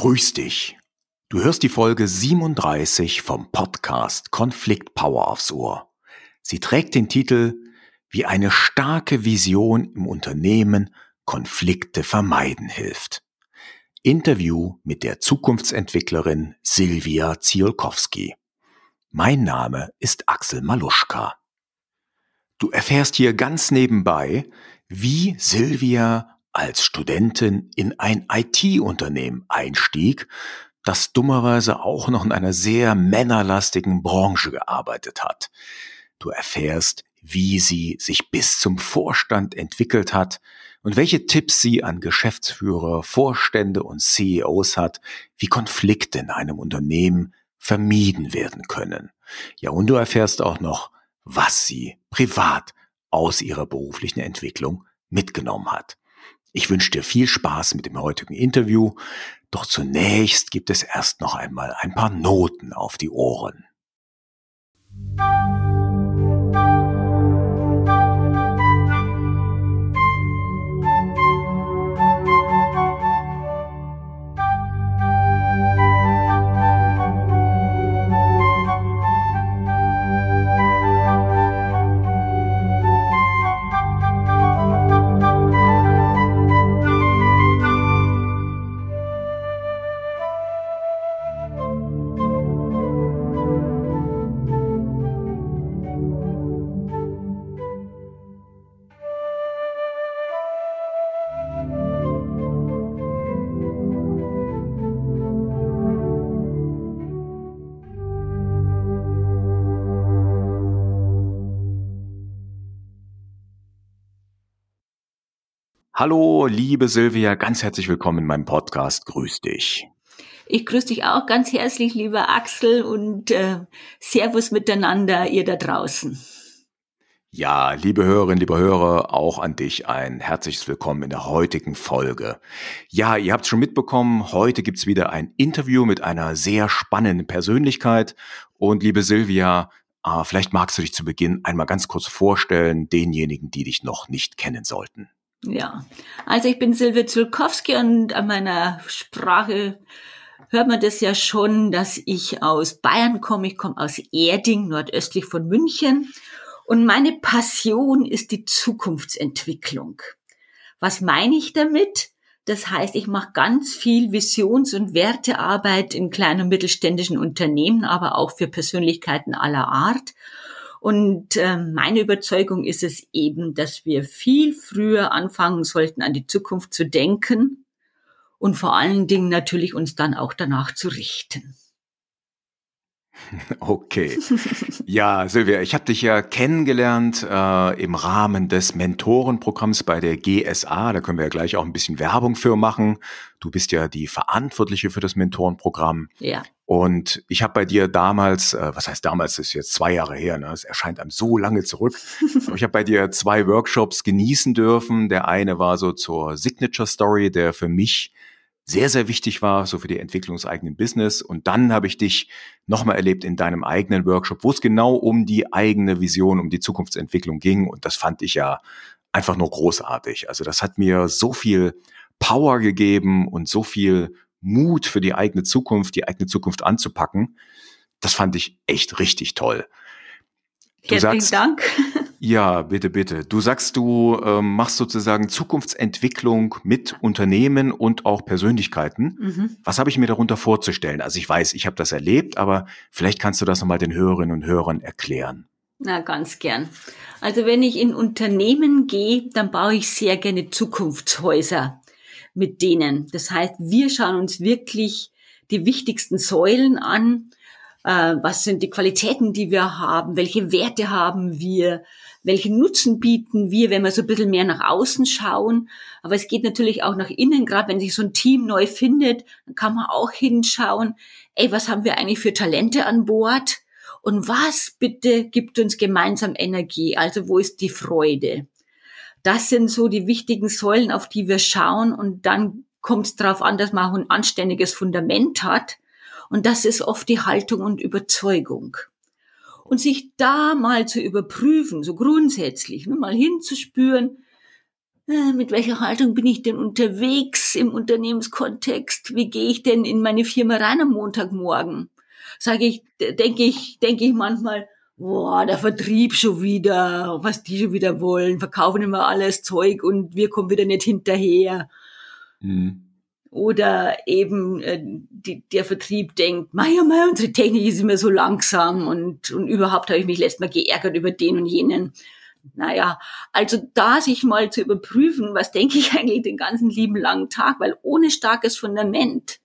Grüß dich. Du hörst die Folge 37 vom Podcast Konflikt Power aufs Ohr. Sie trägt den Titel Wie eine starke Vision im Unternehmen Konflikte vermeiden hilft. Interview mit der Zukunftsentwicklerin Silvia Ziolkowski. Mein Name ist Axel Maluschka. Du erfährst hier ganz nebenbei, wie Silvia als Studentin in ein IT-Unternehmen einstieg, das dummerweise auch noch in einer sehr männerlastigen Branche gearbeitet hat. Du erfährst, wie sie sich bis zum Vorstand entwickelt hat und welche Tipps sie an Geschäftsführer, Vorstände und CEOs hat, wie Konflikte in einem Unternehmen vermieden werden können. Ja, und du erfährst auch noch, was sie privat aus ihrer beruflichen Entwicklung mitgenommen hat. Ich wünsche dir viel Spaß mit dem heutigen Interview, doch zunächst gibt es erst noch einmal ein paar Noten auf die Ohren. Hallo, liebe Silvia, ganz herzlich willkommen in meinem Podcast. Grüß dich. Ich grüße dich auch ganz herzlich, lieber Axel, und äh, Servus miteinander, ihr da draußen. Ja, liebe Hörerinnen, liebe Hörer, auch an dich ein herzliches Willkommen in der heutigen Folge. Ja, ihr habt schon mitbekommen, heute gibt's wieder ein Interview mit einer sehr spannenden Persönlichkeit. Und liebe Silvia, äh, vielleicht magst du dich zu Beginn einmal ganz kurz vorstellen, denjenigen, die dich noch nicht kennen sollten. Ja, also ich bin Silvia Zulkowski und an meiner Sprache hört man das ja schon, dass ich aus Bayern komme. Ich komme aus Erding, nordöstlich von München. Und meine Passion ist die Zukunftsentwicklung. Was meine ich damit? Das heißt, ich mache ganz viel Visions- und Wertearbeit in kleinen und mittelständischen Unternehmen, aber auch für Persönlichkeiten aller Art. Und äh, meine Überzeugung ist es eben, dass wir viel früher anfangen sollten, an die Zukunft zu denken und vor allen Dingen natürlich uns dann auch danach zu richten. Okay. Ja, Silvia, ich habe dich ja kennengelernt äh, im Rahmen des Mentorenprogramms bei der GSA. Da können wir ja gleich auch ein bisschen Werbung für machen. Du bist ja die Verantwortliche für das Mentorenprogramm. Ja. Und ich habe bei dir damals, äh, was heißt damals, das ist jetzt zwei Jahre her, ne? es erscheint einem so lange zurück, aber ich habe bei dir zwei Workshops genießen dürfen. Der eine war so zur Signature Story, der für mich sehr, sehr wichtig war, so für die Entwicklung des eigenen Business. Und dann habe ich dich nochmal erlebt in deinem eigenen Workshop, wo es genau um die eigene Vision, um die Zukunftsentwicklung ging. Und das fand ich ja einfach nur großartig. Also das hat mir so viel Power gegeben und so viel Mut für die eigene Zukunft, die eigene Zukunft anzupacken. Das fand ich echt richtig toll. Du Herzlichen sagst, Dank. Ja, bitte, bitte. Du sagst, du ähm, machst sozusagen Zukunftsentwicklung mit Unternehmen und auch Persönlichkeiten. Mhm. Was habe ich mir darunter vorzustellen? Also ich weiß, ich habe das erlebt, aber vielleicht kannst du das nochmal den Hörerinnen und Hörern erklären. Na, ganz gern. Also wenn ich in Unternehmen gehe, dann baue ich sehr gerne Zukunftshäuser mit denen. Das heißt, wir schauen uns wirklich die wichtigsten Säulen an. Äh, was sind die Qualitäten, die wir haben? Welche Werte haben wir? welchen Nutzen bieten wir, wenn wir so ein bisschen mehr nach außen schauen. Aber es geht natürlich auch nach innen, gerade wenn sich so ein Team neu findet, dann kann man auch hinschauen, ey, was haben wir eigentlich für Talente an Bord? Und was bitte gibt uns gemeinsam Energie? Also wo ist die Freude? Das sind so die wichtigen Säulen, auf die wir schauen. Und dann kommt es darauf an, dass man auch ein anständiges Fundament hat. Und das ist oft die Haltung und Überzeugung und sich da mal zu überprüfen, so grundsätzlich, nur mal hinzuspüren, äh, mit welcher Haltung bin ich denn unterwegs im Unternehmenskontext? Wie gehe ich denn in meine Firma rein am Montagmorgen? Sage ich, denke ich, denke ich manchmal, boah, der Vertrieb schon wieder, was die schon wieder wollen, verkaufen immer alles Zeug und wir kommen wieder nicht hinterher. Mhm. Oder eben äh, die, der Vertrieb denkt, Meier, Meier, unsere Technik ist immer so langsam und, und überhaupt habe ich mich letztes Mal geärgert über den und jenen. Naja, also da sich mal zu überprüfen, was denke ich eigentlich den ganzen lieben langen Tag, weil ohne starkes Fundament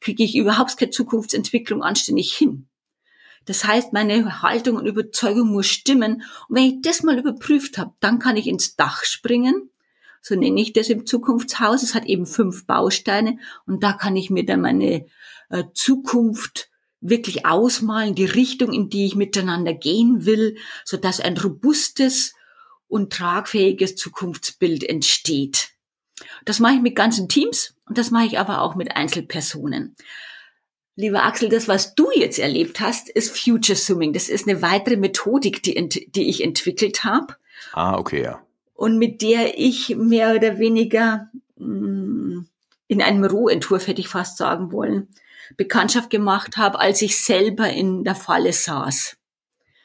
kriege ich überhaupt keine Zukunftsentwicklung anständig hin. Das heißt, meine Haltung und Überzeugung muss stimmen. Und wenn ich das mal überprüft habe, dann kann ich ins Dach springen. So nenne ich das im Zukunftshaus. Es hat eben fünf Bausteine und da kann ich mir dann meine äh, Zukunft wirklich ausmalen, die Richtung, in die ich miteinander gehen will, so dass ein robustes und tragfähiges Zukunftsbild entsteht. Das mache ich mit ganzen Teams und das mache ich aber auch mit Einzelpersonen. Lieber Axel, das, was du jetzt erlebt hast, ist Future Zooming. Das ist eine weitere Methodik, die, die ich entwickelt habe. Ah, okay, ja. Und mit der ich mehr oder weniger mm, in einem Rohentwurf, hätte ich fast sagen wollen, Bekanntschaft gemacht habe, als ich selber in der Falle saß.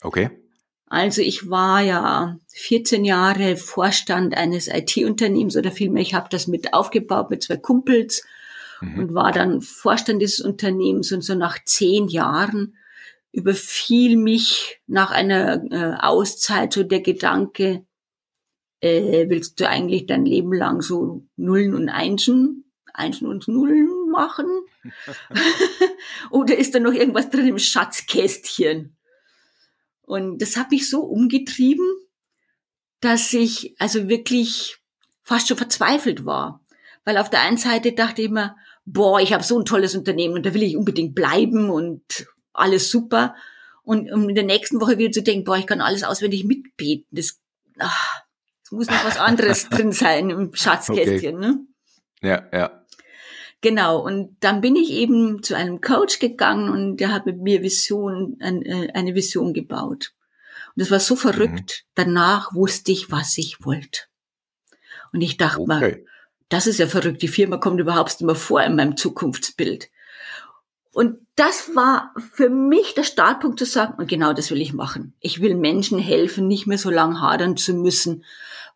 Okay. Also ich war ja 14 Jahre Vorstand eines IT-Unternehmens oder vielmehr, ich habe das mit aufgebaut mit zwei Kumpels mhm. und war dann Vorstand dieses Unternehmens und so nach zehn Jahren überfiel mich nach einer äh, Auszeit so der Gedanke, äh, willst du eigentlich dein Leben lang so Nullen und Einsen, Einsen und Nullen machen? Oder ist da noch irgendwas drin im Schatzkästchen? Und das hat mich so umgetrieben, dass ich also wirklich fast schon verzweifelt war. Weil auf der einen Seite dachte ich mir, boah, ich habe so ein tolles Unternehmen und da will ich unbedingt bleiben und alles super. Und um in der nächsten Woche wieder zu denken, boah, ich kann alles auswendig mitbeten. Das, ach, das muss noch was anderes drin sein im Schatzkästchen. Okay. Ne? Ja, ja. Genau, und dann bin ich eben zu einem Coach gegangen und der hat mit mir Vision, äh, eine Vision gebaut. Und das war so verrückt. Mhm. Danach wusste ich, was ich wollte. Und ich dachte okay. mal, das ist ja verrückt, die Firma kommt überhaupt immer vor in meinem Zukunftsbild. Und das war für mich der Startpunkt zu sagen, und genau das will ich machen. Ich will Menschen helfen, nicht mehr so lang hadern zu müssen,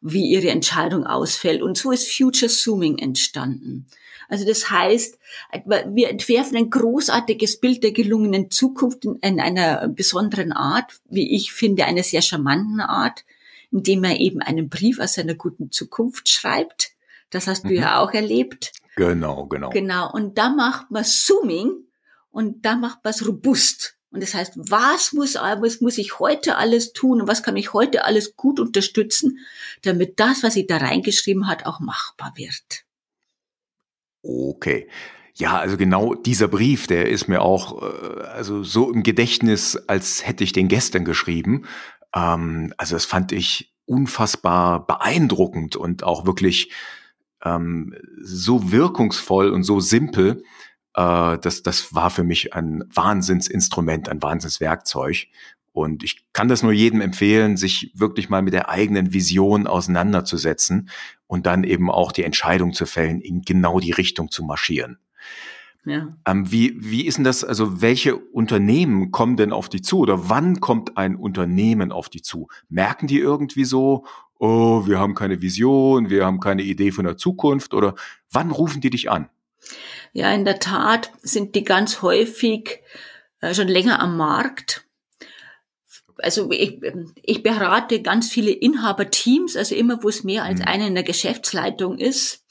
wie ihre Entscheidung ausfällt. Und so ist Future Zooming entstanden. Also das heißt, wir entwerfen ein großartiges Bild der gelungenen Zukunft in einer besonderen Art, wie ich finde, einer sehr charmanten Art, indem er eben einen Brief aus seiner guten Zukunft schreibt das hast du mhm. ja auch erlebt. Genau, genau. Genau. Und da macht man Zooming und da macht man es robust. Und das heißt, was muss, was muss ich heute alles tun und was kann ich heute alles gut unterstützen, damit das, was sie da reingeschrieben hat, auch machbar wird. Okay. Ja, also genau dieser Brief, der ist mir auch äh, also so im Gedächtnis, als hätte ich den gestern geschrieben. Ähm, also das fand ich unfassbar beeindruckend und auch wirklich ähm, so wirkungsvoll und so simpel, äh, das, das war für mich ein Wahnsinnsinstrument, ein Wahnsinnswerkzeug. Und ich kann das nur jedem empfehlen, sich wirklich mal mit der eigenen Vision auseinanderzusetzen und dann eben auch die Entscheidung zu fällen, in genau die Richtung zu marschieren. Ja. Ähm, wie, wie ist denn das, also welche Unternehmen kommen denn auf die zu oder wann kommt ein Unternehmen auf die zu? Merken die irgendwie so, oh, wir haben keine Vision, wir haben keine Idee von der Zukunft oder wann rufen die dich an? Ja, in der Tat sind die ganz häufig äh, schon länger am Markt. Also ich, ich berate ganz viele Inhaberteams, also immer, wo es mehr als mhm. einer in der Geschäftsleitung ist.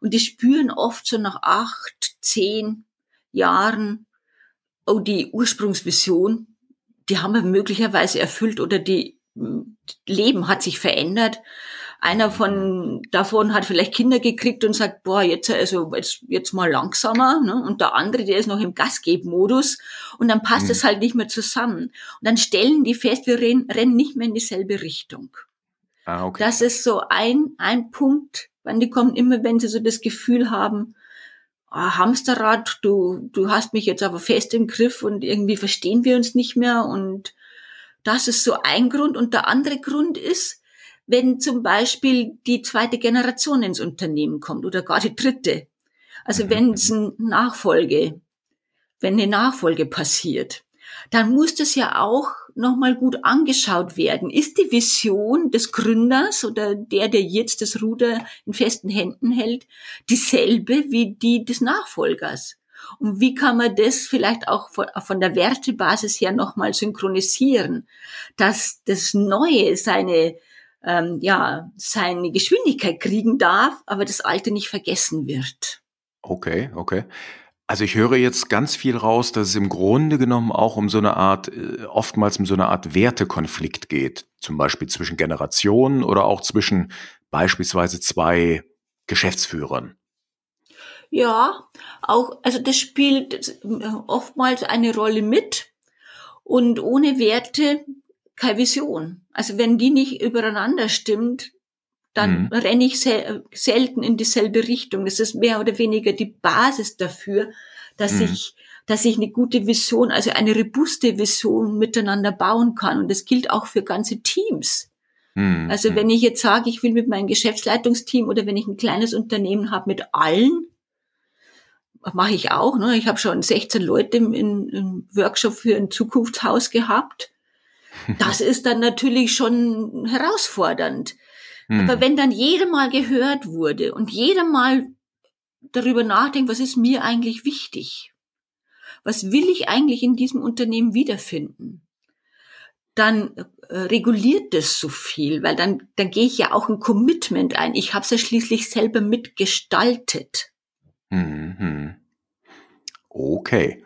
Und die spüren oft so nach acht, zehn Jahren, oh, die Ursprungsvision, die haben wir möglicherweise erfüllt oder die Leben hat sich verändert. Einer von davon hat vielleicht Kinder gekriegt und sagt, boah, jetzt also jetzt, jetzt mal langsamer. Ne? Und der andere, der ist noch im Gasgebmodus und dann passt mhm. es halt nicht mehr zusammen. Und dann stellen die fest, wir rennen, rennen nicht mehr in dieselbe Richtung. Ah, okay. Das ist so ein, ein Punkt, wann die kommen immer, wenn sie so das Gefühl haben, ah, Hamsterrad, du, du hast mich jetzt aber fest im Griff und irgendwie verstehen wir uns nicht mehr und das ist so ein Grund. Und der andere Grund ist, wenn zum Beispiel die zweite Generation ins Unternehmen kommt oder gar die dritte. Also mhm. wenn es eine Nachfolge, wenn eine Nachfolge passiert, dann muss das ja auch nochmal gut angeschaut werden. Ist die Vision des Gründers oder der, der jetzt das Ruder in festen Händen hält, dieselbe wie die des Nachfolgers? Und wie kann man das vielleicht auch von, der Wertebasis her nochmal synchronisieren, dass das Neue seine, ähm, ja, seine Geschwindigkeit kriegen darf, aber das Alte nicht vergessen wird? Okay, okay. Also ich höre jetzt ganz viel raus, dass es im Grunde genommen auch um so eine Art, äh, oftmals um so eine Art Wertekonflikt geht. Zum Beispiel zwischen Generationen oder auch zwischen beispielsweise zwei Geschäftsführern. Ja, auch, also das spielt oftmals eine Rolle mit. Und ohne Werte keine Vision. Also wenn die nicht übereinander stimmt, dann mhm. renne ich sel selten in dieselbe Richtung. Das ist mehr oder weniger die Basis dafür, dass mhm. ich dass ich eine gute Vision, also eine robuste Vision miteinander bauen kann. Und das gilt auch für ganze Teams. Mhm. Also wenn ich jetzt sage, ich will mit meinem Geschäftsleitungsteam oder wenn ich ein kleines Unternehmen habe mit allen, mache ich auch. Ne? Ich habe schon 16 Leute im, im Workshop für ein Zukunftshaus gehabt. Das ist dann natürlich schon herausfordernd. Mhm. Aber wenn dann jeder mal gehört wurde und jeder mal darüber nachdenkt, was ist mir eigentlich wichtig? Was will ich eigentlich in diesem Unternehmen wiederfinden? Dann äh, reguliert das so viel, weil dann, dann gehe ich ja auch ein Commitment ein. Ich habe es ja schließlich selber mitgestaltet. Mhm. Okay.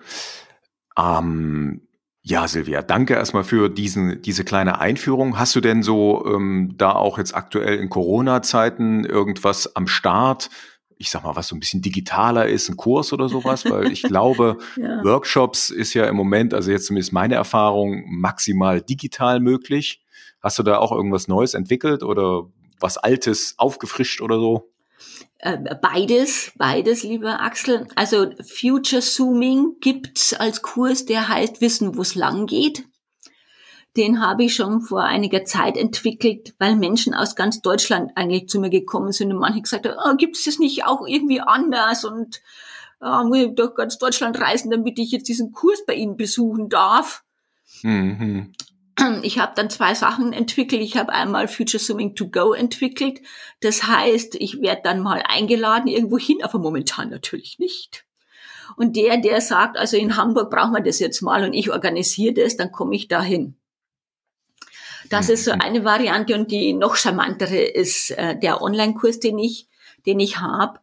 Ähm, ja, Silvia, danke erstmal für diesen, diese kleine Einführung. Hast du denn so ähm, da auch jetzt aktuell in Corona-Zeiten irgendwas am Start? Ich sag mal, was so ein bisschen digitaler ist, ein Kurs oder sowas, weil ich glaube, ja. Workshops ist ja im Moment, also jetzt zumindest meine Erfahrung, maximal digital möglich. Hast du da auch irgendwas Neues entwickelt oder was Altes aufgefrischt oder so? Äh, beides, beides, lieber Axel. Also Future Zooming gibt's als Kurs, der heißt Wissen, wo es lang geht. Den habe ich schon vor einiger Zeit entwickelt, weil Menschen aus ganz Deutschland eigentlich zu mir gekommen sind und manche gesagt haben, oh, gibt es das nicht auch irgendwie anders und äh, muss ich durch ganz Deutschland reisen, damit ich jetzt diesen Kurs bei Ihnen besuchen darf. Mhm. Ich habe dann zwei Sachen entwickelt. Ich habe einmal Future Swimming to Go entwickelt. Das heißt, ich werde dann mal eingeladen irgendwo hin, aber momentan natürlich nicht. Und der, der sagt, also in Hamburg brauchen wir das jetzt mal und ich organisiere das, dann komme ich dahin. Das ist so mhm. eine Variante und die noch charmantere ist äh, der Online-Kurs, den ich, den ich habe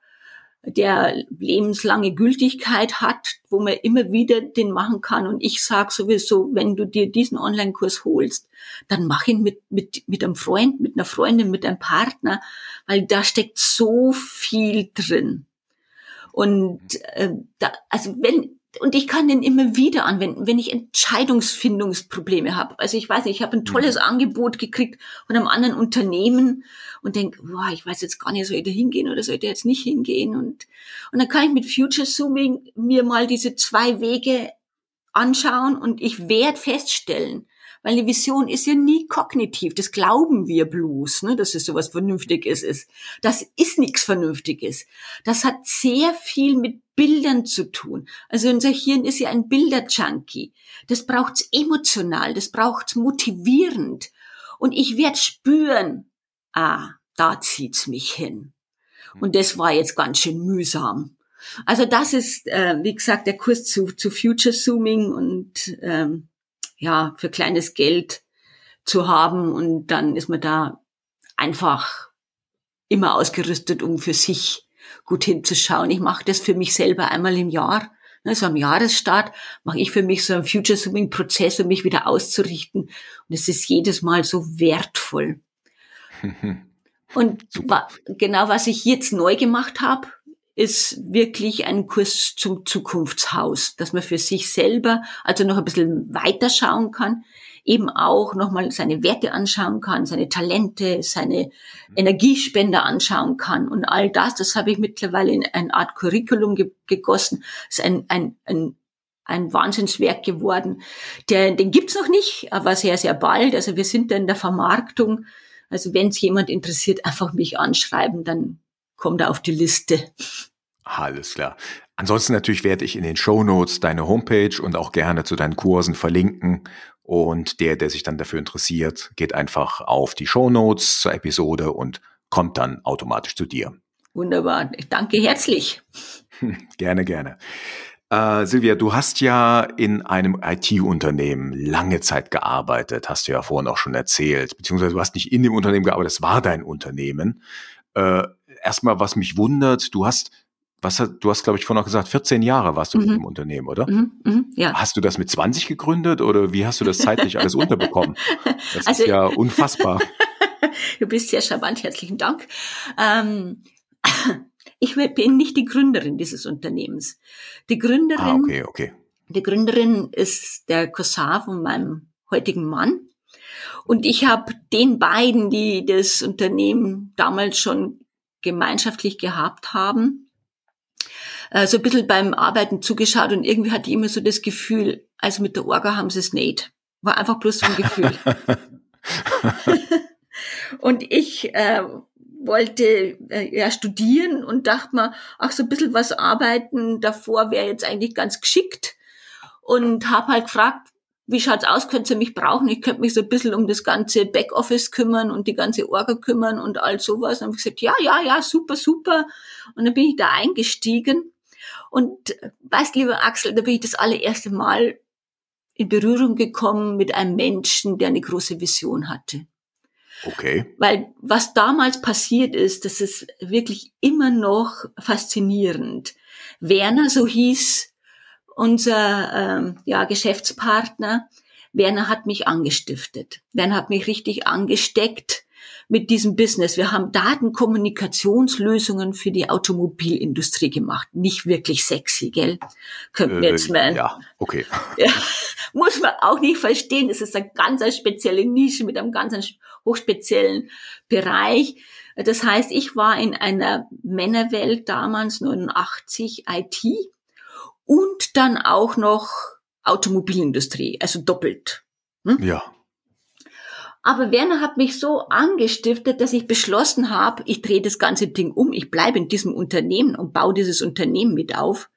der lebenslange Gültigkeit hat, wo man immer wieder den machen kann. Und ich sage sowieso, wenn du dir diesen Online-Kurs holst, dann mach ihn mit, mit, mit einem Freund, mit einer Freundin, mit einem Partner, weil da steckt so viel drin. Und äh, da, also wenn und ich kann den immer wieder anwenden, wenn ich Entscheidungsfindungsprobleme habe. Also ich weiß nicht, ich habe ein tolles mhm. Angebot gekriegt von einem anderen Unternehmen und denke, boah, ich weiß jetzt gar nicht, soll ich da hingehen oder soll ich da jetzt nicht hingehen? Und, und dann kann ich mit Future Zooming mir mal diese zwei Wege anschauen und ich werde feststellen, weil eine Vision ist ja nie kognitiv. Das glauben wir bloß, ne, dass es sowas Vernünftiges ist. Das ist nichts Vernünftiges. Das hat sehr viel mit Bildern zu tun. Also unser Hirn ist ja ein Bilderjunkie. Das braucht's emotional, das braucht's motivierend. Und ich werde spüren, ah, da zieht's mich hin. Und das war jetzt ganz schön mühsam. Also das ist, äh, wie gesagt, der Kurs zu, zu Future Zooming und ähm, ja, für kleines Geld zu haben und dann ist man da einfach immer ausgerüstet, um für sich gut hinzuschauen. Ich mache das für mich selber einmal im Jahr. Ne, so am Jahresstart mache ich für mich so einen Future Swimming Prozess, um mich wieder auszurichten. Und es ist jedes Mal so wertvoll. Und wa genau was ich jetzt neu gemacht habe, ist wirklich ein Kurs zum Zukunftshaus, dass man für sich selber also noch ein bisschen weiter schauen kann, eben auch nochmal seine Werte anschauen kann, seine Talente, seine Energiespender anschauen kann und all das, das habe ich mittlerweile in eine Art Curriculum ge gegossen. Das ist ein, ein, ein ein Wahnsinnswerk geworden. Der, den gibt's noch nicht, aber sehr, sehr bald. Also wir sind da in der Vermarktung Also wenn es jemand interessiert, einfach mich anschreiben, dann kommt er auf die Liste. Alles klar. Ansonsten natürlich werde ich in den Show Notes deine Homepage und auch gerne zu deinen Kursen verlinken. Und der, der sich dann dafür interessiert, geht einfach auf die Show Notes zur Episode und kommt dann automatisch zu dir. Wunderbar. Ich danke herzlich. gerne, gerne. Äh, Silvia, du hast ja in einem IT-Unternehmen lange Zeit gearbeitet, hast du ja vorhin auch schon erzählt, beziehungsweise du hast nicht in dem Unternehmen gearbeitet, es war dein Unternehmen. Äh, erstmal, was mich wundert, du hast, was hat, du hast, glaube ich, vorhin auch gesagt, 14 Jahre warst du mhm. in dem Unternehmen, oder? Mhm, mh, ja. Hast du das mit 20 gegründet oder wie hast du das zeitlich alles unterbekommen? Das also, ist ja unfassbar. du bist sehr charmant, herzlichen Dank. Ähm, ich bin nicht die Gründerin dieses Unternehmens. Die Gründerin, ah, okay, okay. Die Gründerin ist der Cousin von meinem heutigen Mann. Und ich habe den beiden, die das Unternehmen damals schon gemeinschaftlich gehabt haben, äh, so ein bisschen beim Arbeiten zugeschaut und irgendwie hatte ich immer so das Gefühl, also mit der Orga haben sie es nicht. War einfach bloß so ein Gefühl. und ich äh, wollte äh, ja studieren und dachte mir, ach so ein bisschen was arbeiten davor wäre jetzt eigentlich ganz geschickt und habe halt gefragt, wie schaut's aus, könnt ihr mich brauchen? Ich könnte mich so ein bisschen um das ganze Backoffice kümmern und die ganze Orga kümmern und all sowas. Und habe ich gesagt, ja, ja, ja, super, super. Und dann bin ich da eingestiegen. Und weißt, lieber Axel, da bin ich das allererste Mal in Berührung gekommen mit einem Menschen, der eine große Vision hatte. Okay. Weil was damals passiert ist, das ist wirklich immer noch faszinierend. Werner, so hieß unser ähm, ja, Geschäftspartner, Werner hat mich angestiftet. Werner hat mich richtig angesteckt mit diesem Business. Wir haben Datenkommunikationslösungen für die Automobilindustrie gemacht. Nicht wirklich sexy, gell? Könnten wir jetzt äh, mal. Ja, okay. Ja, muss man auch nicht verstehen. Es ist eine ganz spezielle Nische mit einem ganz hochspeziellen Bereich. Das heißt, ich war in einer Männerwelt damals 89 IT und dann auch noch Automobilindustrie, also doppelt. Hm? Ja. Aber Werner hat mich so angestiftet, dass ich beschlossen habe, ich drehe das ganze Ding um, ich bleibe in diesem Unternehmen und baue dieses Unternehmen mit auf,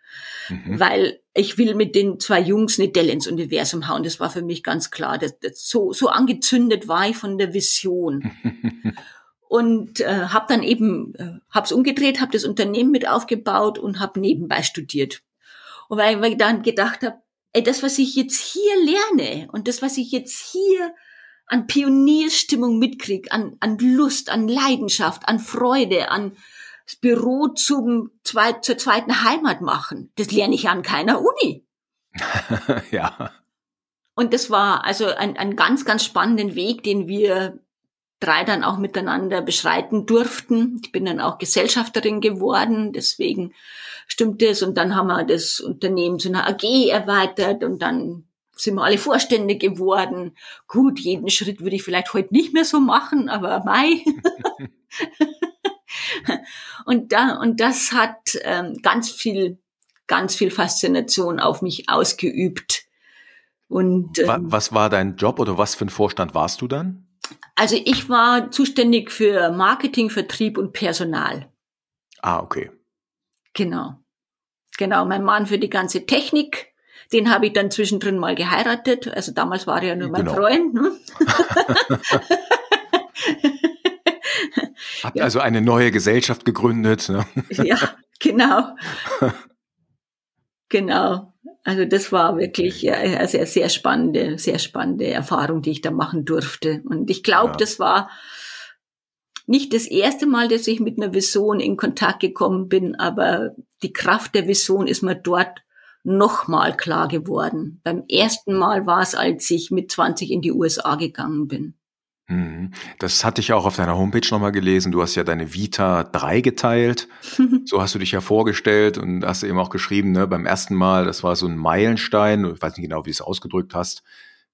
mhm. weil ich will mit den zwei Jungs eine Dell ins Universum hauen. Das war für mich ganz klar. Das, das, so, so angezündet war ich von der Vision. und äh, habe dann eben, äh, habe es umgedreht, habe das Unternehmen mit aufgebaut und habe nebenbei studiert. Und weil, weil ich dann gedacht habe, ey, das, was ich jetzt hier lerne und das, was ich jetzt hier an Pionierstimmung mitkrieg, an, an Lust, an Leidenschaft, an Freude, an das Büro zum zweit, zur zweiten Heimat machen. Das lerne ich an keiner Uni. ja. Und das war also ein, ein ganz, ganz spannenden Weg, den wir drei dann auch miteinander beschreiten durften. Ich bin dann auch Gesellschafterin geworden, deswegen stimmt es. Und dann haben wir das Unternehmen zu einer AG erweitert und dann sind wir alle Vorstände geworden. Gut, jeden Schritt würde ich vielleicht heute nicht mehr so machen, aber Mai. und da, und das hat ähm, ganz viel, ganz viel Faszination auf mich ausgeübt. Und, ähm, was war dein Job oder was für ein Vorstand warst du dann? Also ich war zuständig für Marketing, Vertrieb und Personal. Ah, okay. Genau. Genau, mein Mann für die ganze Technik den habe ich dann zwischendrin mal geheiratet. Also damals war er ja nur mein genau. Freund. Ne? Habt ja. also eine neue Gesellschaft gegründet. Ne? ja, genau. genau. Also das war wirklich eine sehr, sehr spannende, sehr spannende Erfahrung, die ich da machen durfte. Und ich glaube, ja. das war nicht das erste Mal, dass ich mit einer Vision in Kontakt gekommen bin, aber die Kraft der Vision ist mir dort nochmal klar geworden. Beim ersten Mal war es, als ich mit 20 in die USA gegangen bin. Mhm. Das hatte ich auch auf deiner Homepage nochmal gelesen. Du hast ja deine Vita dreigeteilt. so hast du dich ja vorgestellt und hast eben auch geschrieben, ne, beim ersten Mal, das war so ein Meilenstein, ich weiß nicht genau, wie du es ausgedrückt hast,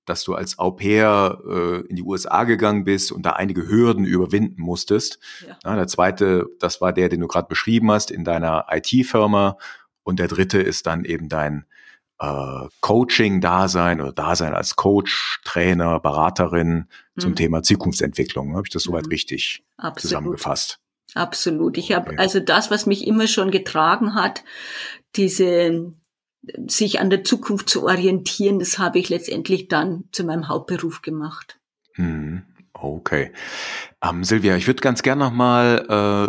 dass du als Au pair äh, in die USA gegangen bist und da einige Hürden überwinden musstest. Ja. Ja, der zweite, das war der, den du gerade beschrieben hast, in deiner IT-Firma und der dritte ist dann eben dein äh, Coaching-Dasein oder Dasein als Coach, Trainer, Beraterin zum mhm. Thema Zukunftsentwicklung. Habe ich das soweit mhm. richtig Absolut. zusammengefasst? Absolut. Ich habe okay. also das, was mich immer schon getragen hat, diese sich an der Zukunft zu orientieren, das habe ich letztendlich dann zu meinem Hauptberuf gemacht. Hm, okay. Ähm, Silvia, ich würde ganz gerne nochmal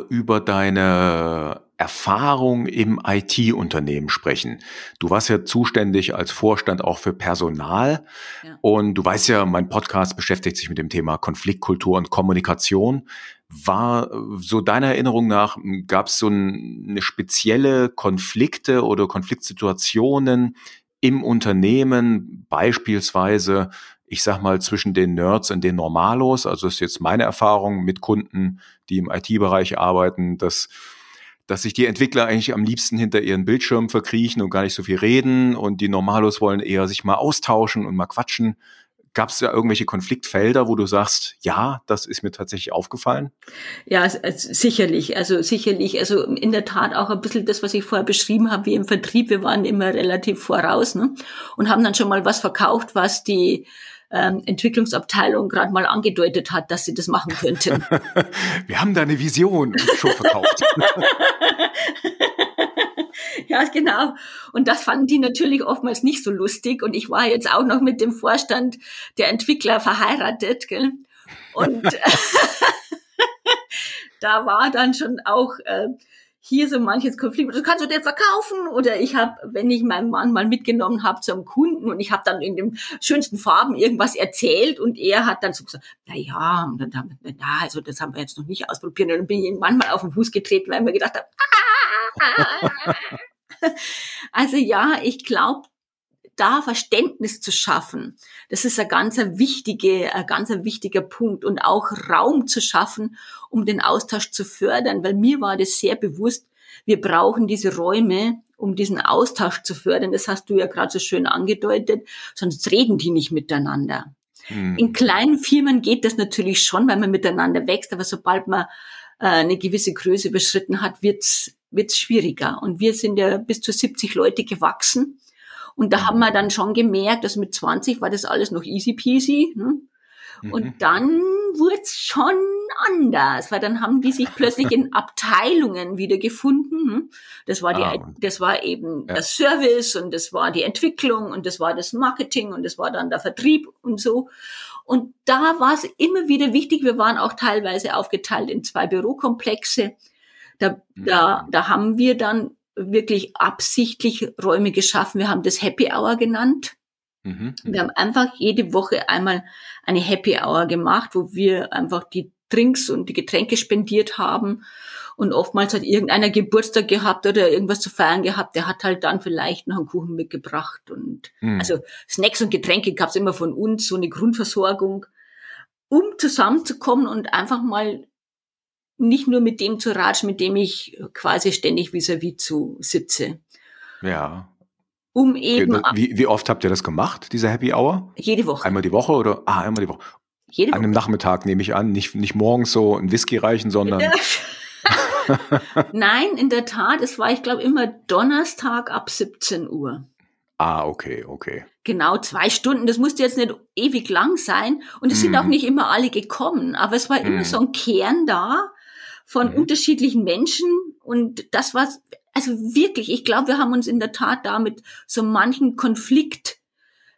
äh, über deine Erfahrung im IT-Unternehmen sprechen. Du warst ja zuständig als Vorstand auch für Personal ja. und du weißt ja, mein Podcast beschäftigt sich mit dem Thema Konfliktkultur und Kommunikation. War so deiner Erinnerung nach, gab es so ein, eine spezielle Konflikte oder Konfliktsituationen im Unternehmen, beispielsweise ich sag mal, zwischen den Nerds und den Normalos. Also ist jetzt meine Erfahrung mit Kunden, die im IT-Bereich arbeiten, dass dass sich die Entwickler eigentlich am liebsten hinter ihren Bildschirmen verkriechen und gar nicht so viel reden und die Normalos wollen eher sich mal austauschen und mal quatschen. Gab es da irgendwelche Konfliktfelder, wo du sagst, ja, das ist mir tatsächlich aufgefallen? Ja, sicherlich. Also sicherlich. Also in der Tat auch ein bisschen das, was ich vorher beschrieben habe, wie im Vertrieb. Wir waren immer relativ voraus ne? und haben dann schon mal was verkauft, was die ähm, Entwicklungsabteilung gerade mal angedeutet hat, dass sie das machen könnten. Wir haben da eine Vision schon verkauft. ja, genau. Und das fanden die natürlich oftmals nicht so lustig. Und ich war jetzt auch noch mit dem Vorstand der Entwickler verheiratet. Gell? Und da war dann schon auch äh, hier so manches Konflikt, das kannst du dir verkaufen. Oder ich habe, wenn ich meinen Mann mal mitgenommen habe zum Kunden und ich habe dann in den schönsten Farben irgendwas erzählt und er hat dann so gesagt, na ja, und dann haben wir, na, also das haben wir jetzt noch nicht ausprobiert. Und dann bin ich ihm manchmal auf den Fuß getreten, weil ich mir gedacht habe, also ja, ich glaube, da Verständnis zu schaffen, das ist ein ganz wichtiger, ein ganz wichtiger Punkt und auch Raum zu schaffen, um den Austausch zu fördern, weil mir war das sehr bewusst, wir brauchen diese Räume, um diesen Austausch zu fördern. Das hast du ja gerade so schön angedeutet, sonst reden die nicht miteinander. Hm. In kleinen Firmen geht das natürlich schon, weil man miteinander wächst, aber sobald man äh, eine gewisse Größe überschritten hat, wird's wird's schwieriger. Und wir sind ja bis zu 70 Leute gewachsen. Und da haben wir dann schon gemerkt, dass mit 20 war das alles noch easy peasy. Ne? Und mhm. dann wurde es schon anders, weil dann haben die sich plötzlich in Abteilungen wieder gefunden. Ne? Das war die, ah, das war eben ja. das Service und das war die Entwicklung und das war das Marketing und das war dann der Vertrieb und so. Und da war es immer wieder wichtig. Wir waren auch teilweise aufgeteilt in zwei Bürokomplexe. Da, da, mhm. da haben wir dann wirklich absichtlich Räume geschaffen. Wir haben das Happy Hour genannt. Mhm. Wir haben einfach jede Woche einmal eine Happy Hour gemacht, wo wir einfach die Drinks und die Getränke spendiert haben. Und oftmals hat irgendeiner Geburtstag gehabt oder irgendwas zu feiern gehabt, der hat halt dann vielleicht noch einen Kuchen mitgebracht. Und mhm. also Snacks und Getränke gab's immer von uns, so eine Grundversorgung, um zusammenzukommen und einfach mal nicht nur mit dem zu ratschen, mit dem ich quasi ständig vis-à-vis -vis zu sitze. Ja. Um eben. Wie, wie oft habt ihr das gemacht, diese Happy Hour? Jede Woche. Einmal die Woche oder? Ah, einmal die Woche. Jede Woche. An einem Nachmittag nehme ich an, nicht, nicht morgens so ein Whisky reichen, sondern. Nein, in der Tat, es war, ich glaube, immer Donnerstag ab 17 Uhr. Ah, okay, okay. Genau, zwei Stunden. Das musste jetzt nicht ewig lang sein. Und es mm. sind auch mhm. nicht immer alle gekommen. Aber es war mm. immer mhm. so ein Kern da, von mhm. unterschiedlichen Menschen und das war also wirklich, ich glaube, wir haben uns in der Tat damit so manchen Konflikt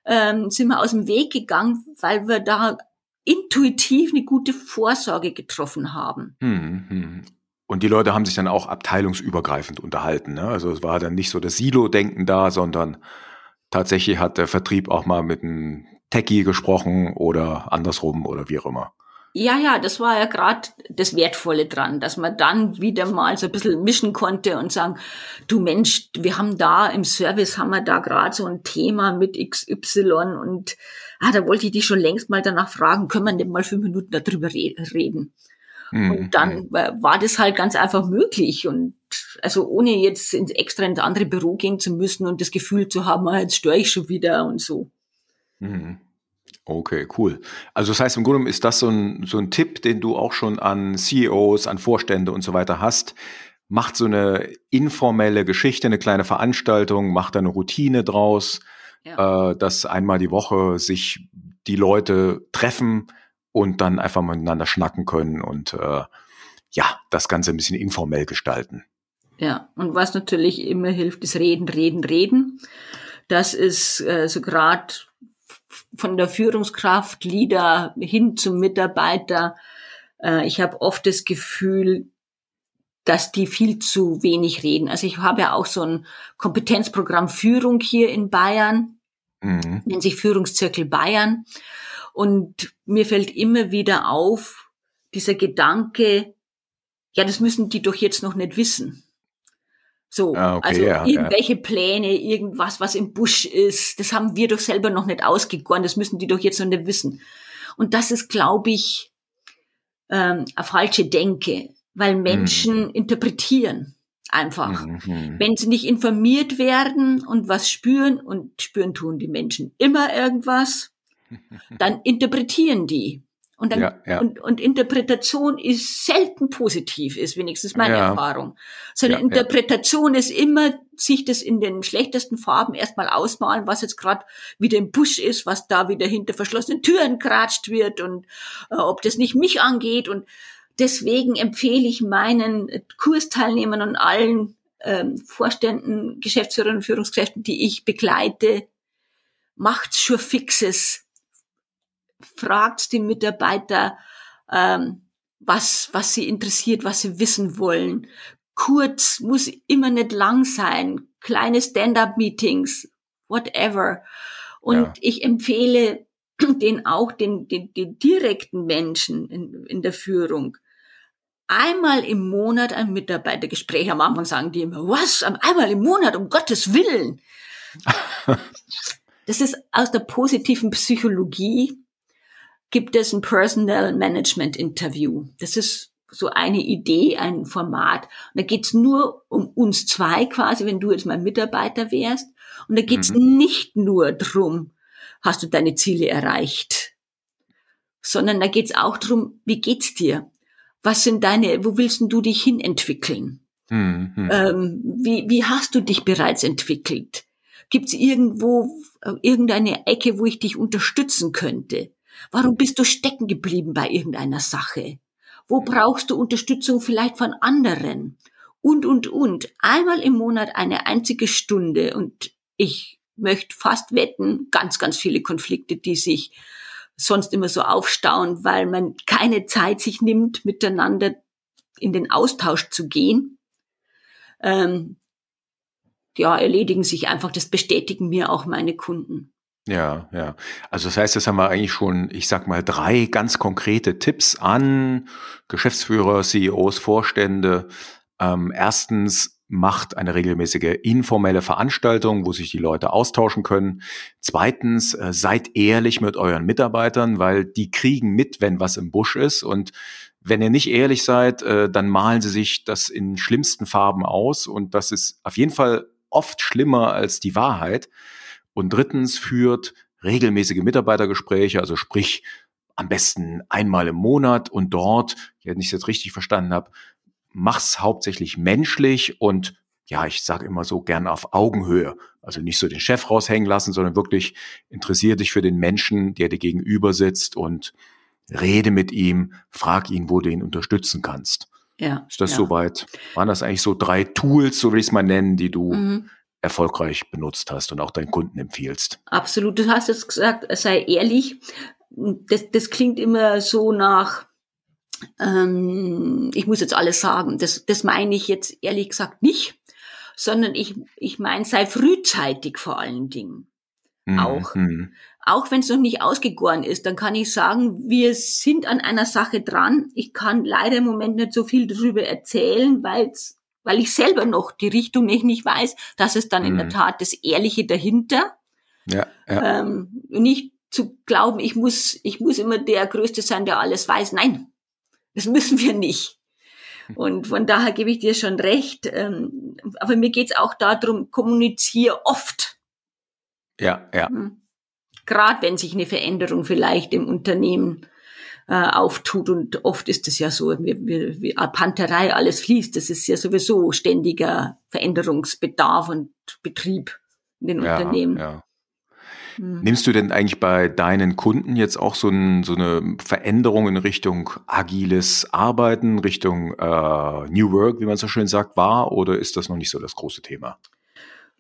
ähm, sind wir aus dem Weg gegangen, weil wir da intuitiv eine gute Vorsorge getroffen haben. Mhm. mhm. Und die Leute haben sich dann auch abteilungsübergreifend unterhalten. Ne? Also es war dann nicht so das Silo-Denken da, sondern tatsächlich hat der Vertrieb auch mal mit einem Techie gesprochen oder andersrum oder wie auch immer. Ja, ja, das war ja gerade das Wertvolle dran, dass man dann wieder mal so ein bisschen mischen konnte und sagen, du Mensch, wir haben da im Service, haben wir da gerade so ein Thema mit XY und ah, da wollte ich dich schon längst mal danach fragen, können wir nicht mal fünf Minuten darüber re reden? Mhm. Und dann war das halt ganz einfach möglich und also ohne jetzt ins, extra ins andere Büro gehen zu müssen und das Gefühl zu haben, ah, jetzt störe ich schon wieder und so. Mhm. Okay, cool. Also das heißt, im Grunde ist das so ein, so ein Tipp, den du auch schon an CEOs, an Vorstände und so weiter hast. macht so eine informelle Geschichte, eine kleine Veranstaltung, macht da eine Routine draus, ja. äh, dass einmal die Woche sich die Leute treffen und dann einfach miteinander schnacken können und äh, ja, das Ganze ein bisschen informell gestalten. Ja, und was natürlich immer hilft, ist reden, reden, reden. Das ist äh, so gerade von der Führungskraft, Leader hin zum Mitarbeiter. Äh, ich habe oft das Gefühl, dass die viel zu wenig reden. Also ich habe ja auch so ein Kompetenzprogramm Führung hier in Bayern, mhm. nennt sich Führungszirkel Bayern. Und mir fällt immer wieder auf, dieser Gedanke, ja, das müssen die doch jetzt noch nicht wissen. So, ah, okay, also ja, irgendwelche ja. Pläne, irgendwas, was im Busch ist, das haben wir doch selber noch nicht ausgegoren, das müssen die doch jetzt noch nicht wissen. Und das ist, glaube ich, ähm, eine falsche Denke, weil Menschen mhm. interpretieren einfach. Mhm. Wenn sie nicht informiert werden und was spüren, und spüren tun die Menschen immer irgendwas, dann interpretieren die. Und, dann, ja, ja. Und, und Interpretation ist selten positiv, ist wenigstens meine ja. Erfahrung. Sondern Interpretation ist immer, sich das in den schlechtesten Farben erstmal ausmalen, was jetzt gerade wieder im Busch ist, was da wieder hinter verschlossenen Türen kratscht wird und äh, ob das nicht mich angeht. Und deswegen empfehle ich meinen Kursteilnehmern und allen ähm, Vorständen, Geschäftsführern und Führungskräften, die ich begleite, macht's schon fixes fragt die Mitarbeiter, ähm, was, was sie interessiert, was sie wissen wollen. Kurz, muss immer nicht lang sein. Kleine Stand-up-Meetings, whatever. Und ja. ich empfehle den auch den, den, den direkten Menschen in, in der Führung, einmal im Monat ein Mitarbeitergespräch. Am Anfang sagen die immer, was? Einmal im Monat, um Gottes Willen. das ist aus der positiven Psychologie gibt es ein Personal Management Interview. Das ist so eine Idee, ein Format. Und da geht's nur um uns zwei quasi, wenn du jetzt mein Mitarbeiter wärst. Und da geht's mhm. nicht nur drum, hast du deine Ziele erreicht, sondern da geht's auch drum, wie geht's dir? Was sind deine, wo willst du dich hin entwickeln? Mhm. Ähm, wie, wie hast du dich bereits entwickelt? Gibt's irgendwo äh, irgendeine Ecke, wo ich dich unterstützen könnte? Warum bist du stecken geblieben bei irgendeiner Sache? Wo brauchst du Unterstützung vielleicht von anderen? Und, und, und. Einmal im Monat eine einzige Stunde und ich möchte fast wetten, ganz, ganz viele Konflikte, die sich sonst immer so aufstauen, weil man keine Zeit sich nimmt, miteinander in den Austausch zu gehen. Ähm, ja, erledigen sich einfach. Das bestätigen mir auch meine Kunden. Ja, ja. Also das heißt, das haben wir eigentlich schon, ich sag mal, drei ganz konkrete Tipps an Geschäftsführer, CEOs, Vorstände. Ähm, erstens, macht eine regelmäßige informelle Veranstaltung, wo sich die Leute austauschen können. Zweitens, äh, seid ehrlich mit euren Mitarbeitern, weil die kriegen mit, wenn was im Busch ist. Und wenn ihr nicht ehrlich seid, äh, dann malen sie sich das in schlimmsten Farben aus. Und das ist auf jeden Fall oft schlimmer als die Wahrheit. Und drittens führt regelmäßige Mitarbeitergespräche, also sprich am besten einmal im Monat und dort, wenn ich es jetzt richtig verstanden habe, mach's hauptsächlich menschlich und ja, ich sage immer so gern auf Augenhöhe. Also nicht so den Chef raushängen lassen, sondern wirklich interessier dich für den Menschen, der dir gegenüber sitzt und rede mit ihm, frag ihn, wo du ihn unterstützen kannst. Ja. Ist das ja. soweit? Waren das eigentlich so drei Tools, so will ich es mal nennen, die du mhm erfolgreich benutzt hast und auch deinen Kunden empfiehlst. Absolut. Du hast jetzt gesagt, sei ehrlich. Das, das klingt immer so nach, ähm, ich muss jetzt alles sagen. Das, das meine ich jetzt ehrlich gesagt nicht, sondern ich, ich meine, sei frühzeitig vor allen Dingen. Mhm. Auch. Mhm. Auch wenn es noch nicht ausgegoren ist, dann kann ich sagen, wir sind an einer Sache dran. Ich kann leider im Moment nicht so viel darüber erzählen, weil es weil ich selber noch die Richtung nicht, nicht weiß, das ist dann mhm. in der mhm. Tat das Ehrliche dahinter. Ja, ja. Ähm, nicht zu glauben, ich muss, ich muss immer der Größte sein, der alles weiß. Nein, das müssen wir nicht. Und von daher gebe ich dir schon recht. Ähm, aber mir geht's auch darum, kommuniziere oft. Ja, ja. Mhm. Gerade wenn sich eine Veränderung vielleicht im Unternehmen äh, auftut. Und oft ist es ja so, wie, wie, wie Panterei, alles fließt. Das ist ja sowieso ständiger Veränderungsbedarf und Betrieb in den ja, Unternehmen. Ja. Hm. Nimmst du denn eigentlich bei deinen Kunden jetzt auch so, ein, so eine Veränderung in Richtung agiles Arbeiten, Richtung äh, New Work, wie man so schön sagt, wahr oder ist das noch nicht so das große Thema?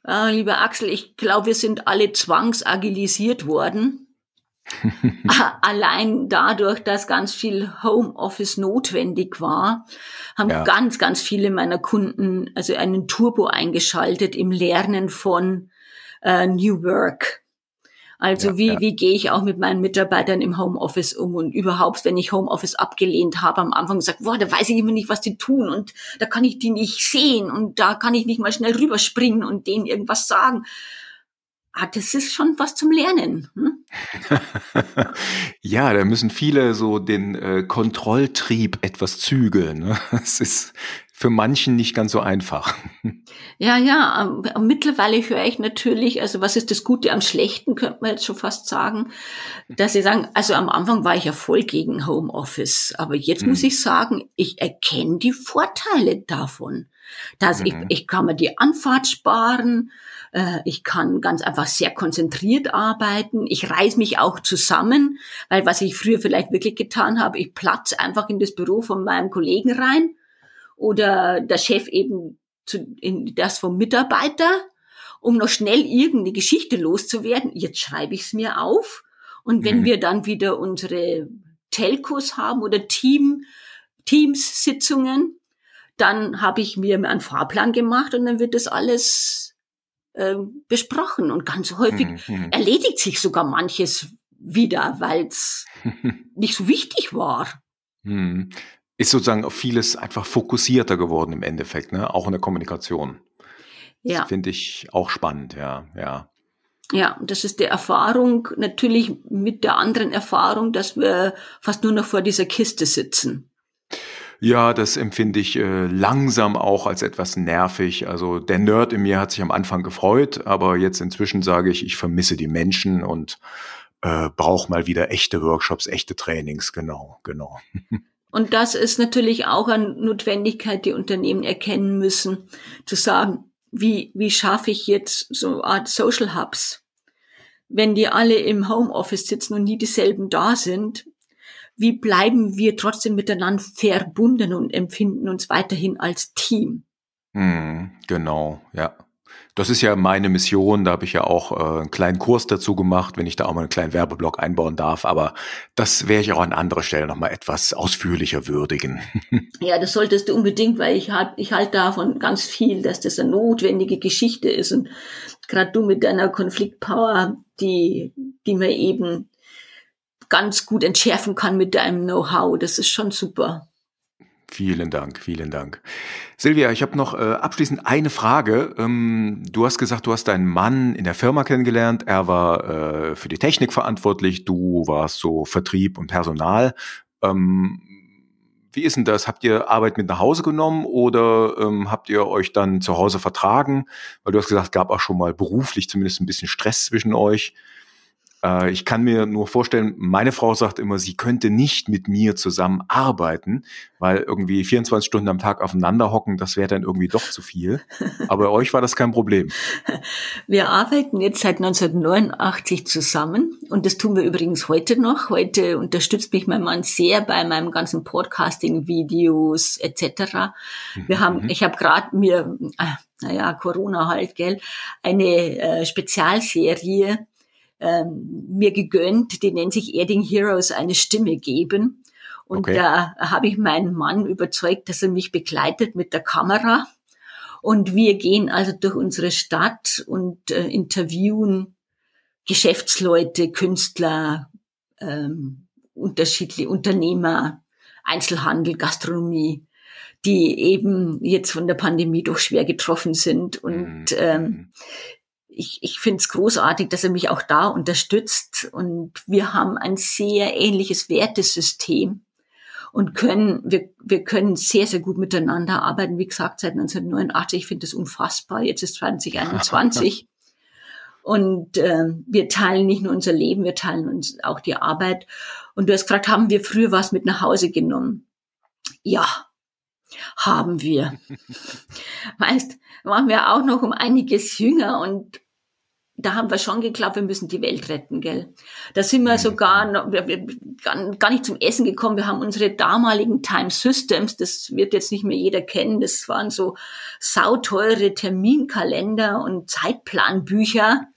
Äh, lieber Axel, ich glaube, wir sind alle zwangsagilisiert worden. Allein dadurch, dass ganz viel Homeoffice notwendig war, haben ja. ganz, ganz viele meiner Kunden also einen Turbo eingeschaltet im Lernen von äh, New Work. Also ja, wie, ja. wie gehe ich auch mit meinen Mitarbeitern im Homeoffice um und überhaupt, wenn ich Homeoffice abgelehnt habe, am Anfang gesagt, boah, da weiß ich immer nicht, was die tun und da kann ich die nicht sehen und da kann ich nicht mal schnell rüberspringen und denen irgendwas sagen. Ah, das ist schon was zum Lernen. Hm? ja, da müssen viele so den äh, Kontrolltrieb etwas zügeln. Ne? Es ist für manchen nicht ganz so einfach. Ja, ja, ähm, mittlerweile höre ich natürlich, also was ist das Gute am Schlechten, könnte man jetzt schon fast sagen, dass sie sagen, also am Anfang war ich ja voll gegen Homeoffice, aber jetzt mhm. muss ich sagen, ich erkenne die Vorteile davon. Dass mhm. ich, ich kann mir die Anfahrt sparen, ich kann ganz einfach sehr konzentriert arbeiten, ich reiß mich auch zusammen, weil was ich früher vielleicht wirklich getan habe, ich platze einfach in das Büro von meinem Kollegen rein oder der Chef eben zu, in das vom Mitarbeiter, um noch schnell irgendeine Geschichte loszuwerden. Jetzt schreibe ich es mir auf. Und wenn mhm. wir dann wieder unsere Telcos haben oder Team, Teams-Sitzungen, dann habe ich mir einen Fahrplan gemacht und dann wird das alles äh, besprochen. Und ganz häufig mhm. erledigt sich sogar manches wieder, weil es nicht so wichtig war. Mhm ist sozusagen auf vieles einfach fokussierter geworden im Endeffekt, ne? auch in der Kommunikation. Ja. Das finde ich auch spannend, ja, ja. Ja, das ist die Erfahrung, natürlich mit der anderen Erfahrung, dass wir fast nur noch vor dieser Kiste sitzen. Ja, das empfinde ich äh, langsam auch als etwas nervig. Also der Nerd in mir hat sich am Anfang gefreut, aber jetzt inzwischen sage ich, ich vermisse die Menschen und äh, brauche mal wieder echte Workshops, echte Trainings. Genau, genau. Und das ist natürlich auch eine Notwendigkeit, die Unternehmen erkennen müssen, zu sagen, wie, wie schaffe ich jetzt so eine Art Social Hubs? Wenn die alle im Homeoffice sitzen und nie dieselben da sind, wie bleiben wir trotzdem miteinander verbunden und empfinden uns weiterhin als Team? Hm, genau, ja. Das ist ja meine Mission. Da habe ich ja auch äh, einen kleinen Kurs dazu gemacht, wenn ich da auch mal einen kleinen Werbeblock einbauen darf. Aber das werde ich auch an anderer Stelle nochmal etwas ausführlicher würdigen. Ja, das solltest du unbedingt, weil ich halt, ich halte davon ganz viel, dass das eine notwendige Geschichte ist. Und gerade du mit deiner Konfliktpower, die, die man eben ganz gut entschärfen kann mit deinem Know-how, das ist schon super. Vielen Dank, vielen Dank. Silvia, ich habe noch äh, abschließend eine Frage. Ähm, du hast gesagt, du hast deinen Mann in der Firma kennengelernt. Er war äh, für die Technik verantwortlich. Du warst so Vertrieb und Personal. Ähm, wie ist denn das? Habt ihr Arbeit mit nach Hause genommen oder ähm, habt ihr euch dann zu Hause vertragen? Weil du hast gesagt, gab auch schon mal beruflich zumindest ein bisschen Stress zwischen euch. Äh, ich kann mir nur vorstellen, meine Frau sagt immer, sie könnte nicht mit mir zusammen arbeiten, weil irgendwie 24 Stunden am Tag aufeinander hocken, das wäre dann irgendwie doch zu viel. Aber bei euch war das kein Problem. Wir arbeiten jetzt seit 1989 zusammen und das tun wir übrigens heute noch. Heute unterstützt mich mein Mann sehr bei meinem ganzen Podcasting-Videos etc. Wir haben, mhm. ich habe gerade mir, äh, naja, Corona halt, gell, eine äh, Spezialserie ähm, mir gegönnt, die nennt sich Adding Heroes, eine Stimme geben. Und okay. da habe ich meinen Mann überzeugt, dass er mich begleitet mit der Kamera. Und wir gehen also durch unsere Stadt und äh, interviewen Geschäftsleute, Künstler, ähm, unterschiedliche Unternehmer, Einzelhandel, Gastronomie, die eben jetzt von der Pandemie doch schwer getroffen sind. Und mhm. ähm, ich, ich finde es großartig, dass er mich auch da unterstützt. Und wir haben ein sehr ähnliches Wertesystem und können, wir, wir können sehr, sehr gut miteinander arbeiten. Wie gesagt, seit 1989, ich finde das unfassbar. Jetzt ist 2021. und äh, wir teilen nicht nur unser Leben, wir teilen uns auch die Arbeit. Und du hast gefragt, haben wir früher was mit nach Hause genommen? Ja, haben wir. weißt, waren wir auch noch um einiges jünger und da haben wir schon geglaubt, wir müssen die Welt retten, gell. Da sind wir mhm. sogar noch, wir, wir, gar nicht zum Essen gekommen. Wir haben unsere damaligen Time Systems, das wird jetzt nicht mehr jeder kennen, das waren so sauteure Terminkalender und Zeitplanbücher.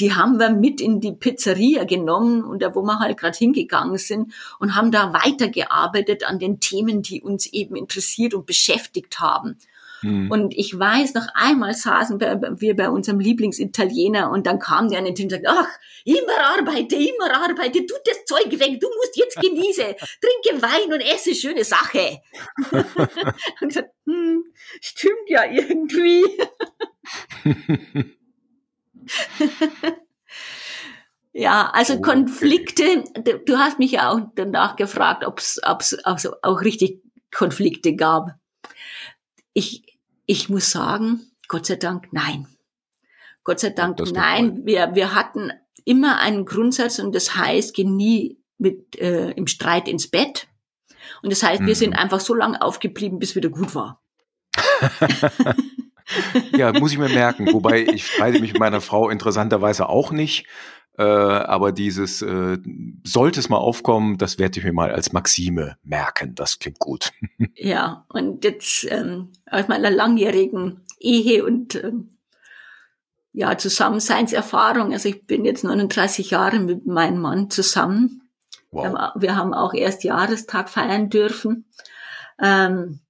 Die haben wir mit in die Pizzeria genommen und da, wo wir halt gerade hingegangen sind und haben da weitergearbeitet an den Themen, die uns eben interessiert und beschäftigt haben. Mhm. Und ich weiß, noch einmal saßen wir bei unserem Lieblingsitaliener und dann kam der an den Tisch und sagte, ach, immer arbeite, immer arbeite, tu das Zeug weg, du musst jetzt genießen, trinke Wein und esse schöne Sache. und gesagt, hm, stimmt ja irgendwie. Ja, also okay. Konflikte, du hast mich ja auch danach gefragt, ob es also auch richtig Konflikte gab. Ich, ich muss sagen, Gott sei Dank, nein. Gott sei Dank, nein. Wir, wir hatten immer einen Grundsatz und das heißt, geh nie mit, äh, im Streit ins Bett. Und das heißt, mhm. wir sind einfach so lange aufgeblieben, bis wieder gut war. ja, muss ich mir merken. Wobei ich streite mich mit meiner Frau interessanterweise auch nicht. Äh, aber dieses äh, sollte es mal aufkommen, das werde ich mir mal als Maxime merken. Das klingt gut. Ja, und jetzt ähm, aus meiner langjährigen Ehe und ähm, ja, Zusammenseinserfahrung, also ich bin jetzt 39 Jahre mit meinem Mann zusammen. Wow. Wir, haben, auch erst Jahrestag feiern dürfen. Ähm,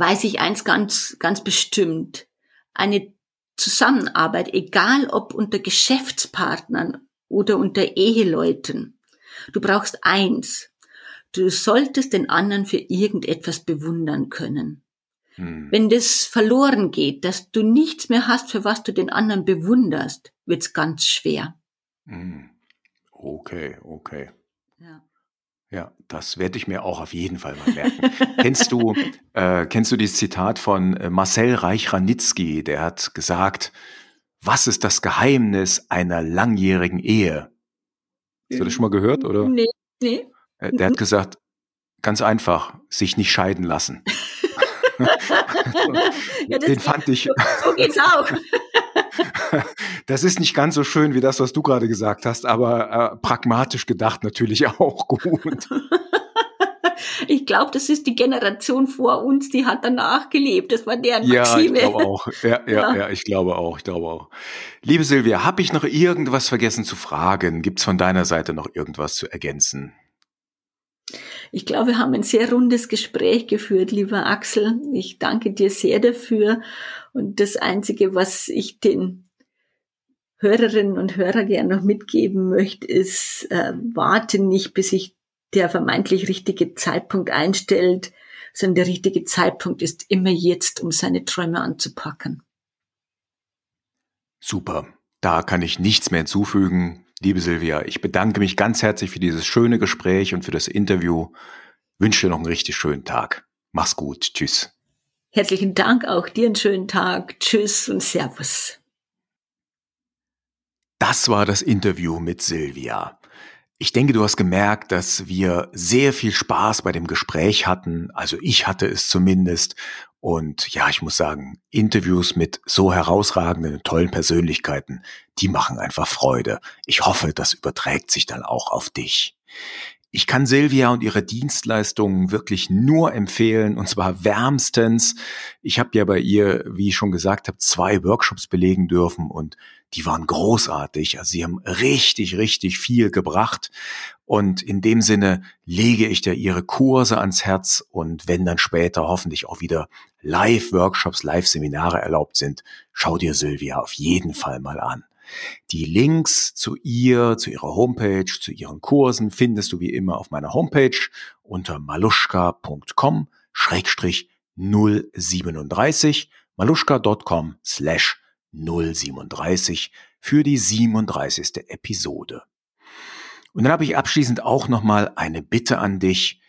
weiß ich eins ganz, ganz bestimmt. Eine Zusammenarbeit, egal ob unter Geschäftspartnern oder unter Eheleuten. Du brauchst eins. Du solltest den anderen für irgendetwas bewundern können. Hm. Wenn das verloren geht, dass du nichts mehr hast, für was du den anderen bewunderst, wird's ganz schwer. Hm. Okay, okay. Ja. Das werde ich mir auch auf jeden Fall mal merken. kennst du, äh, kennst du dieses Zitat von äh, Marcel Reich-Ranitzky? Der hat gesagt, was ist das Geheimnis einer langjährigen Ehe? Hast du das schon mal gehört, oder? Nee, nee. Äh, der hat gesagt, ganz einfach, sich nicht scheiden lassen. ja, Den fand ich. So, so geht's auch. Das ist nicht ganz so schön wie das, was du gerade gesagt hast, aber äh, pragmatisch gedacht natürlich auch gut. Ich glaube, das ist die Generation vor uns, die hat danach gelebt. Das war deren Maxime. Ja, ich glaube auch. Ja, ja, ja, ich glaube auch. Ich glaube auch. Liebe Silvia, habe ich noch irgendwas vergessen zu fragen? Gibt es von deiner Seite noch irgendwas zu ergänzen? Ich glaube, wir haben ein sehr rundes Gespräch geführt, lieber Axel. Ich danke dir sehr dafür. Und das Einzige, was ich den Hörerinnen und Hörer gerne noch mitgeben möchte, ist, äh, warte nicht, bis sich der vermeintlich richtige Zeitpunkt einstellt, sondern der richtige Zeitpunkt ist immer jetzt, um seine Träume anzupacken. Super. Da kann ich nichts mehr hinzufügen. Liebe Silvia, ich bedanke mich ganz herzlich für dieses schöne Gespräch und für das Interview. Wünsche dir noch einen richtig schönen Tag. Mach's gut. Tschüss. Herzlichen Dank auch dir einen schönen Tag. Tschüss und Servus. Das war das Interview mit Silvia. Ich denke, du hast gemerkt, dass wir sehr viel Spaß bei dem Gespräch hatten. Also ich hatte es zumindest. Und ja, ich muss sagen, Interviews mit so herausragenden, tollen Persönlichkeiten, die machen einfach Freude. Ich hoffe, das überträgt sich dann auch auf dich. Ich kann Silvia und ihre Dienstleistungen wirklich nur empfehlen, und zwar wärmstens. Ich habe ja bei ihr, wie ich schon gesagt habe, zwei Workshops belegen dürfen und die waren großartig. Also sie haben richtig, richtig viel gebracht. Und in dem Sinne lege ich dir ihre Kurse ans Herz und wenn dann später hoffentlich auch wieder Live-Workshops, Live-Seminare erlaubt sind, schau dir Sylvia auf jeden Fall mal an. Die Links zu ihr, zu ihrer Homepage, zu ihren Kursen findest du wie immer auf meiner Homepage unter maluschka.com schrägstrich 037 maluschka.com slash 037 für die 37. Episode. Und dann habe ich abschließend auch nochmal eine Bitte an dich.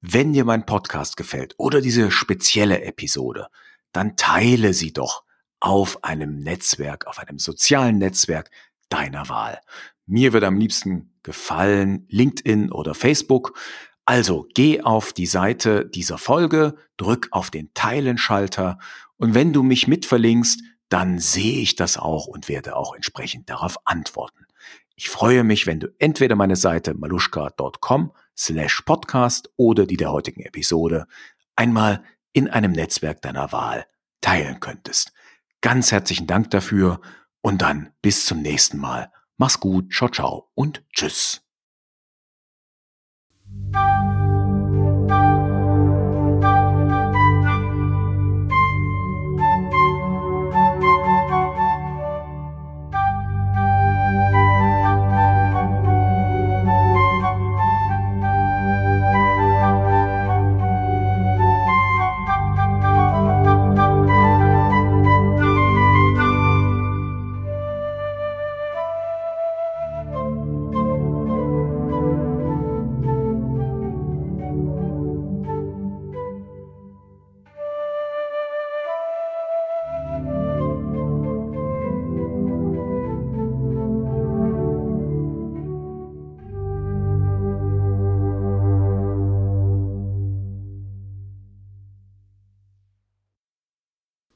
Wenn dir mein Podcast gefällt oder diese spezielle Episode, dann teile sie doch auf einem Netzwerk, auf einem sozialen Netzwerk deiner Wahl. Mir wird am liebsten gefallen, LinkedIn oder Facebook. Also geh auf die Seite dieser Folge, drück auf den Teilen-Schalter und wenn du mich mitverlinkst, dann sehe ich das auch und werde auch entsprechend darauf antworten. Ich freue mich, wenn du entweder meine Seite maluschka.com slash podcast oder die der heutigen Episode einmal in einem Netzwerk deiner Wahl teilen könntest. Ganz herzlichen Dank dafür und dann bis zum nächsten Mal. Mach's gut, ciao, ciao und tschüss.